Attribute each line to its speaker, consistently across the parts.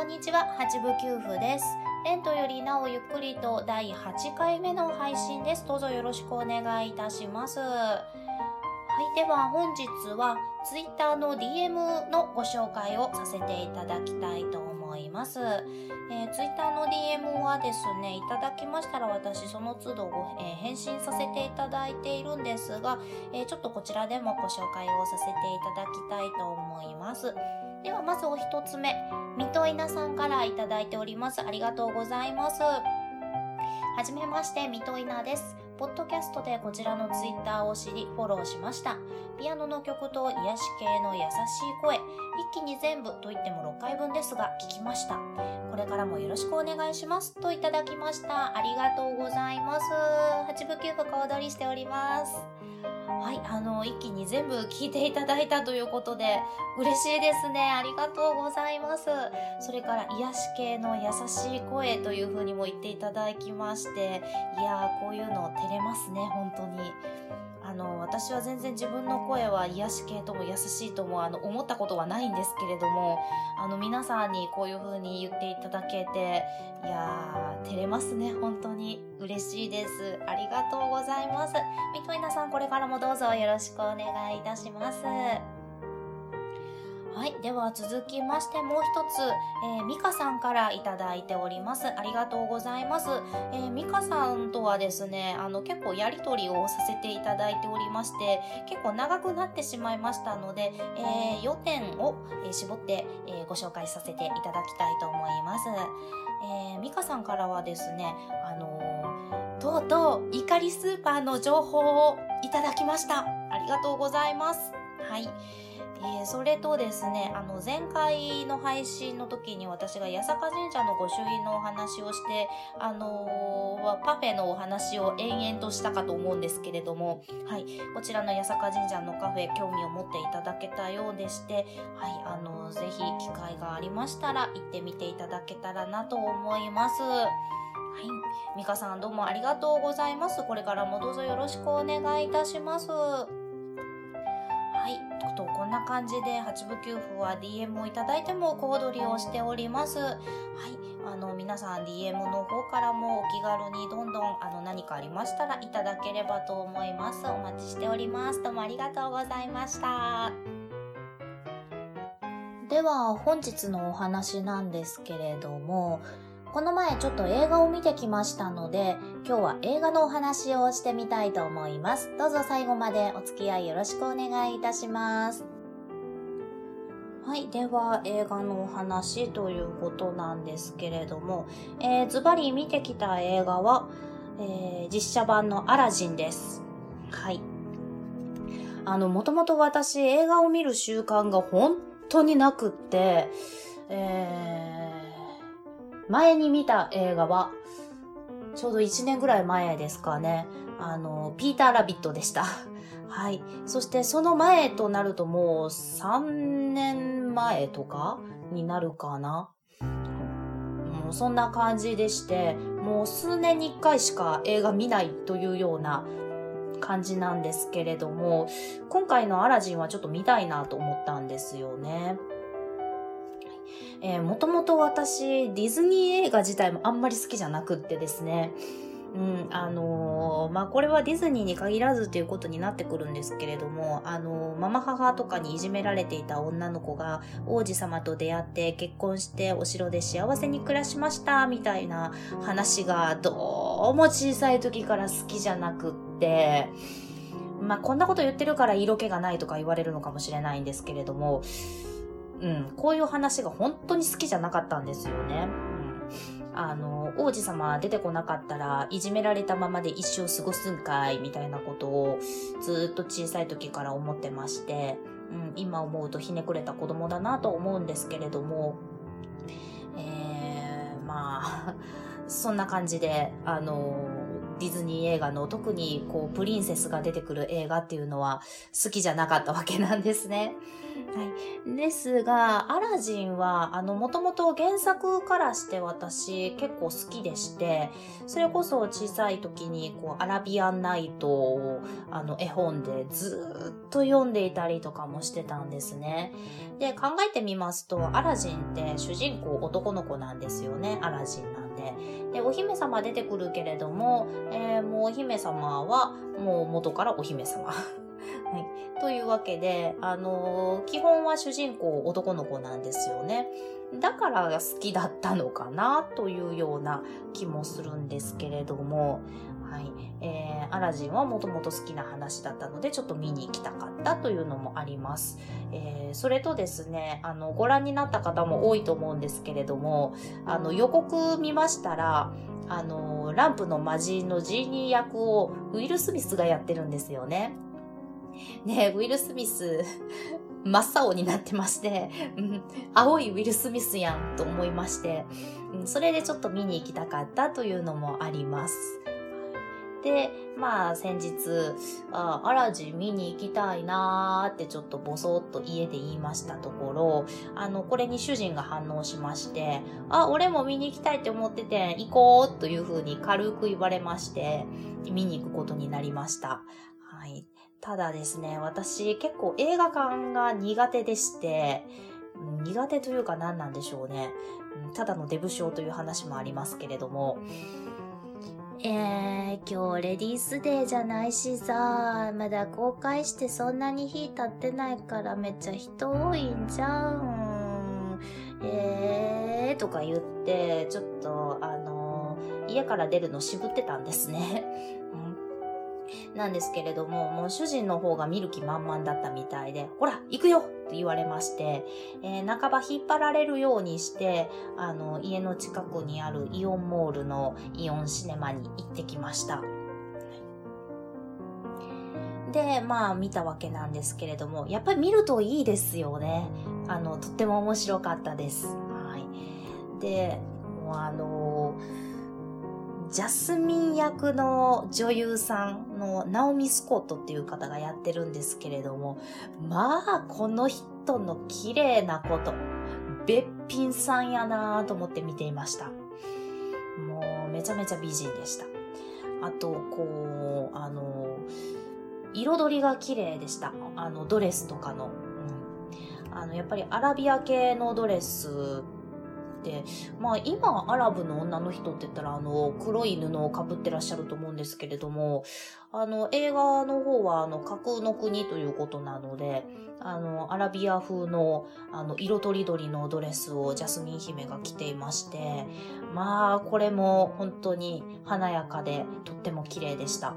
Speaker 1: こんにちは、八部九夫です。レントよりなおゆっくりと第8回目の配信です。どうぞよろしくお願いいたします。はい、では本日は Twitter の DM のご紹介をさせていただきたいと思います。えー、Twitter の DM はですね、いただきましたら私その都度ご、えー、返信させていただいているんですが、えー、ちょっとこちらでもご紹介をさせていただきたいと思います。ではまずお一つ目、みといなさんからいただいております。ありがとうございます。はじめまして、みといなです。ポッドキャストでこちらのツイッターを知りフォローしました。ピアノの曲と癒し系の優しい声、一気に全部と言っても6回分ですが聞きました。これからもよろしくお願いします。といただきました。ありがとうございます。8部9部小躍りしております。はい、あの、一気に全部聞いていただいたということで、嬉しいですね。ありがとうございます。それから、癒し系の優しい声というふうにも言っていただきまして、いやー、こういうの照れますね、本当に。あの、私は全然自分の声は癒し系とも優しいとも、あの、思ったことはないんですけれども、あの、皆さんにこういう風に言っていただけて、いやー、照れますね、本当に。嬉しいです。ありがとうございます。みといなさん、これからもどうぞよろしくお願いいたします。はい。では続きましてもう一つ、えー、ミカさんからいただいております。ありがとうございます。えー、ミカさんとはですね、あの結構やりとりをさせていただいておりまして、結構長くなってしまいましたので、えー、要点を、え絞って、えご紹介させていただきたいと思います。えー、ミカさんからはですね、あのとうとう怒りスーパーの情報をいただきました。ありがとうございます。はい。えー、それとですね、あの、前回の配信の時に私が八坂神社の御朱印のお話をして、あのー、パフェのお話を延々としたかと思うんですけれども、はい、こちらの八坂神社のカフェ、興味を持っていただけたようでして、はい、あのー、ぜひ機会がありましたら行ってみていただけたらなと思います。はい。ミカさんどうもありがとうございます。これからもどうぞよろしくお願いいたします。はい。と、こんな感じで、八部給付は DM をいただいても小躍りをしております。はい。あの、皆さん DM の方からもお気軽にどんどん、あの、何かありましたらいただければと思います。お待ちしております。どうもありがとうございました。では、本日のお話なんですけれども、この前ちょっと映画を見てきましたので、今日は映画のお話をしてみたいと思います。どうぞ最後までお付き合いよろしくお願いいたします。はい。では、映画のお話ということなんですけれども、えー、ズバリ見てきた映画は、えー、実写版のアラジンです。はい。あの、もともと私映画を見る習慣が本当になくって、えー前に見た映画は、ちょうど1年ぐらい前ですかね。あの、ピーター・ラビットでした。はい。そしてその前となるともう3年前とかになるかな。もうそんな感じでして、もう数年に1回しか映画見ないというような感じなんですけれども、今回のアラジンはちょっと見たいなと思ったんですよね。えー、もともと私、ディズニー映画自体もあんまり好きじゃなくってですね、うん、あのー、まあ、これはディズニーに限らずということになってくるんですけれども、あのー、ママ母とかにいじめられていた女の子が王子様と出会って結婚してお城で幸せに暮らしましたみたいな話がどうも小さい時から好きじゃなくって、まあ、こんなこと言ってるから色気がないとか言われるのかもしれないんですけれども、うん、こういう話が本当に好きじゃなかったんですよね。うん、あの、王子様出てこなかったら、いじめられたままで一生過ごすんかい、みたいなことをずっと小さい時から思ってまして、うん、今思うとひねくれた子供だなと思うんですけれども、えーまあ、そんな感じで、あの、ディズニー映画の特にこうプリンセスが出てくる映画っていうのは好きじゃなかったわけなんですね。はい。ですが、アラジンは、あの、もともと原作からして私結構好きでして、それこそ小さい時に、こう、アラビアンナイトを、あの、絵本でずっと読んでいたりとかもしてたんですね。で、考えてみますと、アラジンって主人公男の子なんですよね。アラジンなんで。で、お姫様出てくるけれども、えー、もうお姫様は、もう元からお姫様。はい。というわけで、あのー、基本は主人公男の子なんですよね。だから好きだったのかなというような気もするんですけれども、はい。えー、アラジンはもともと好きな話だったので、ちょっと見に行きたかったというのもあります。えー、それとですね、あの、ご覧になった方も多いと思うんですけれども、あの、予告見ましたら、あの、ランプの魔人のジーニー役をウィル・スミスがやってるんですよね。ねウィル・スミス、真っ青になってまして、うん、青いウィル・スミスやんと思いまして、うん、それでちょっと見に行きたかったというのもあります。で、まあ先日、あアラジン見に行きたいなーってちょっとボソッと家で言いましたところ、あの、これに主人が反応しまして、あ、俺も見に行きたいって思ってて、行こうというふうに軽く言われまして、見に行くことになりました。はい。ただですね、私結構映画館が苦手でして、苦手というか何なんでしょうね。ただのデブ症という話もありますけれども、えー、今日レディースデーじゃないしさ、まだ公開してそんなに日経ってないからめっちゃ人多いんじゃん。えーとか言って、ちょっと、あの、家から出るの渋ってたんですね。なんですけれども、もう主人の方が見る気満々だったみたいで、ほら、行くよって言われまして、えー、半ば引っ張られるようにして、あの、家の近くにあるイオンモールのイオンシネマに行ってきました。で、まあ見たわけなんですけれども、やっぱり見るといいですよね。あの、とっても面白かったです。はい。で、もうあのージャスミン役の女優さんのナオミ・スコットっていう方がやってるんですけれども、まあ、この人の綺麗なこと、べっぴんさんやなぁと思って見ていました。もう、めちゃめちゃ美人でした。あと、こう、あの、彩りが綺麗でした。あの、ドレスとかの。うん、あの、やっぱりアラビア系のドレス、まあ今アラブの女の人って言ったらあの黒い布をかぶってらっしゃると思うんですけれども、あの映画の方はあの架空の国ということなので、あのアラビア風のあの色とりどりのドレスをジャスミン姫が着ていまして、まあこれも本当に華やかでとっても綺麗でした。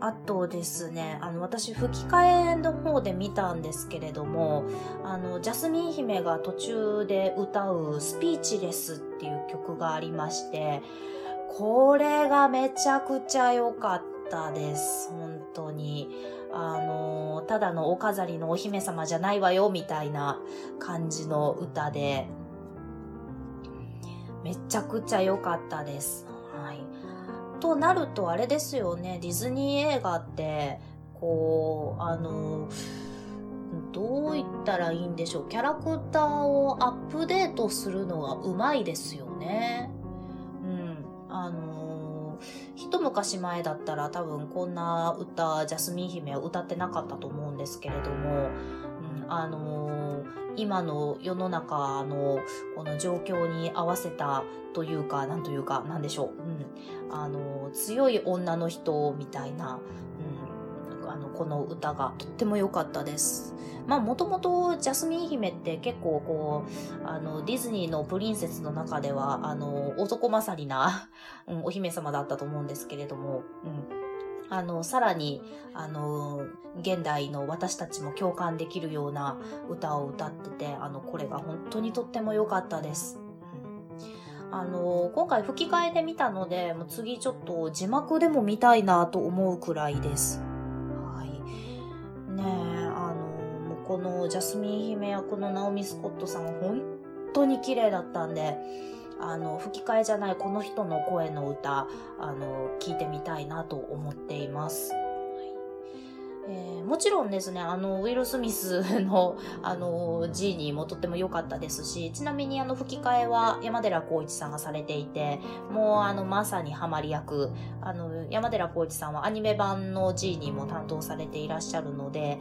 Speaker 1: あとですね、あの、私、吹き替えの方で見たんですけれども、あの、ジャスミン姫が途中で歌うスピーチレスっていう曲がありまして、これがめちゃくちゃ良かったです。本当に。あの、ただのお飾りのお姫様じゃないわよ、みたいな感じの歌で、めちゃくちゃ良かったです。はいとなるとあれですよね、ディズニー映画って、こう、あの、どう言ったらいいんでしょう。キャラクターをアップデートするのがうまいですよね。うん。あの一昔前だったら多分こんな歌、ジャスミン姫は歌ってなかったと思うんですけれども、うん、あの今の世の中のこの状況に合わせたというか、なんというか、なんでしょう。うん。あの、強い女の人みたいな、うん、あの、この歌がとっても良かったです。まあ、もともとジャスミン姫って結構こう、あの、ディズニーのプリンセスの中では、あの、男勝りな、うん、お姫様だったと思うんですけれども、うん。あの、さらに、あの、現代の私たちも共感できるような歌を歌ってて、あの、これが本当にとっても良かったです。あの、今回吹き替えで見たので、もう次ちょっと字幕でも見たいなと思うくらいです。はい。ねえ、あの、このジャスミン姫役のナオミ・スコットさん、本当に綺麗だったんで、あの、吹き替えじゃないこの人の声の歌、あの、聞いてみたいなと思っています。えー、もちろんですね、あの、ウィル・スミスの、あの、ジーニーもとっても良かったですし、ちなみにあの、吹き替えは山寺宏一さんがされていて、もうあの、まさにハマり役、あの、山寺宏一さんはアニメ版のジーニーも担当されていらっしゃるので、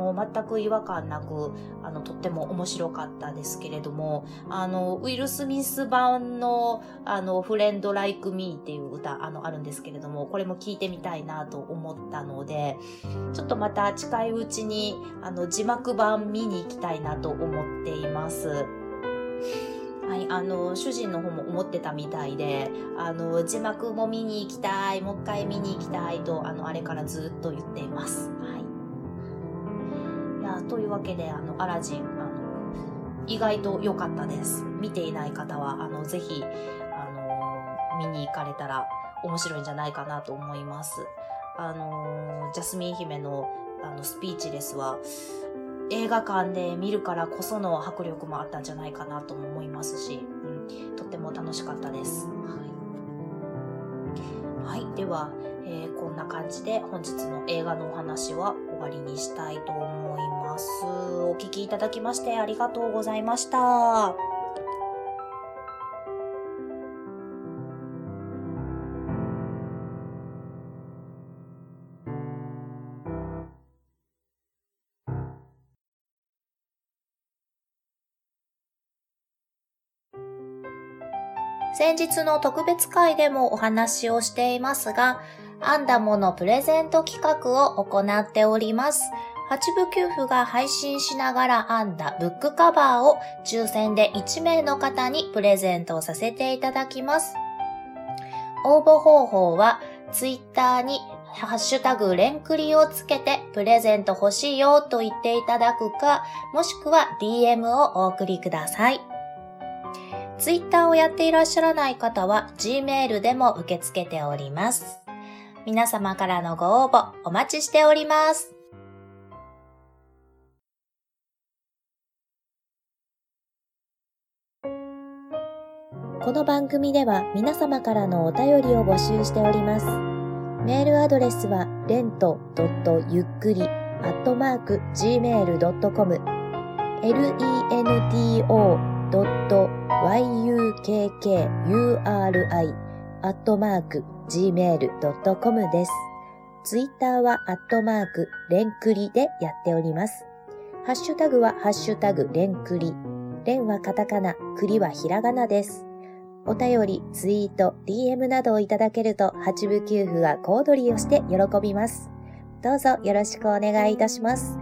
Speaker 1: もう全く違和感なく、あの、とっても面白かったですけれども、あの、ウィル・スミス版の、あの、フレンド・ライク・ミーっていう歌、あの、あるんですけれども、これも聞いてみたいなと思ったので、ちょっとまた近いうちに、あの、字幕版見に行きたいなと思っています。はい、あの、主人の方も思ってたみたいで、あの、字幕も見に行きたい、もう一回見に行きたいと、あの、あれからずっと言っています。はい。というわけであのアラジンあの意外と良かったです。見ていない方はあのぜひあの見に行かれたら面白いんじゃないかなと思います。あのジャスミン姫のあのスピーチレスは映画館で見るからこその迫力もあったんじゃないかなと思いますし、うん、とっても楽しかったです。はい、はい、では、えー、こんな感じで本日の映画のお話は終わりにしたいと思います。お聴きいただきましてありがとうございました。先日の特別会でもお話をしていますが、アンダモのプレゼント企画を行っております。八部給付が配信しながら編んだブックカバーを抽選で1名の方にプレゼントさせていただきます。応募方法はツイッターにハッシュタグレンクリをつけてプレゼント欲しいよと言っていただくか、もしくは DM をお送りください。ツイッターをやっていらっしゃらない方は Gmail でも受け付けております。皆様からのご応募お待ちしております。
Speaker 2: この番組では皆様からのお便りを募集しております。メールアドレスは、レントゆっくり、アットマーク、gmail.com、lento.yukkuri、アットマーク、gmail.com です。ツイッターは、アットマーク、レンクリでやっております。ハッシュタグは、ハッシュタグ、レンクリ。レンはカタカナ、クリはひらがなです。お便り、ツイート、DM などをいただけると、八部給付は小躍りをして喜びます。どうぞよろしくお願いいたします。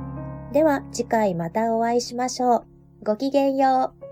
Speaker 2: では、次回またお会いしましょう。ごきげんよう。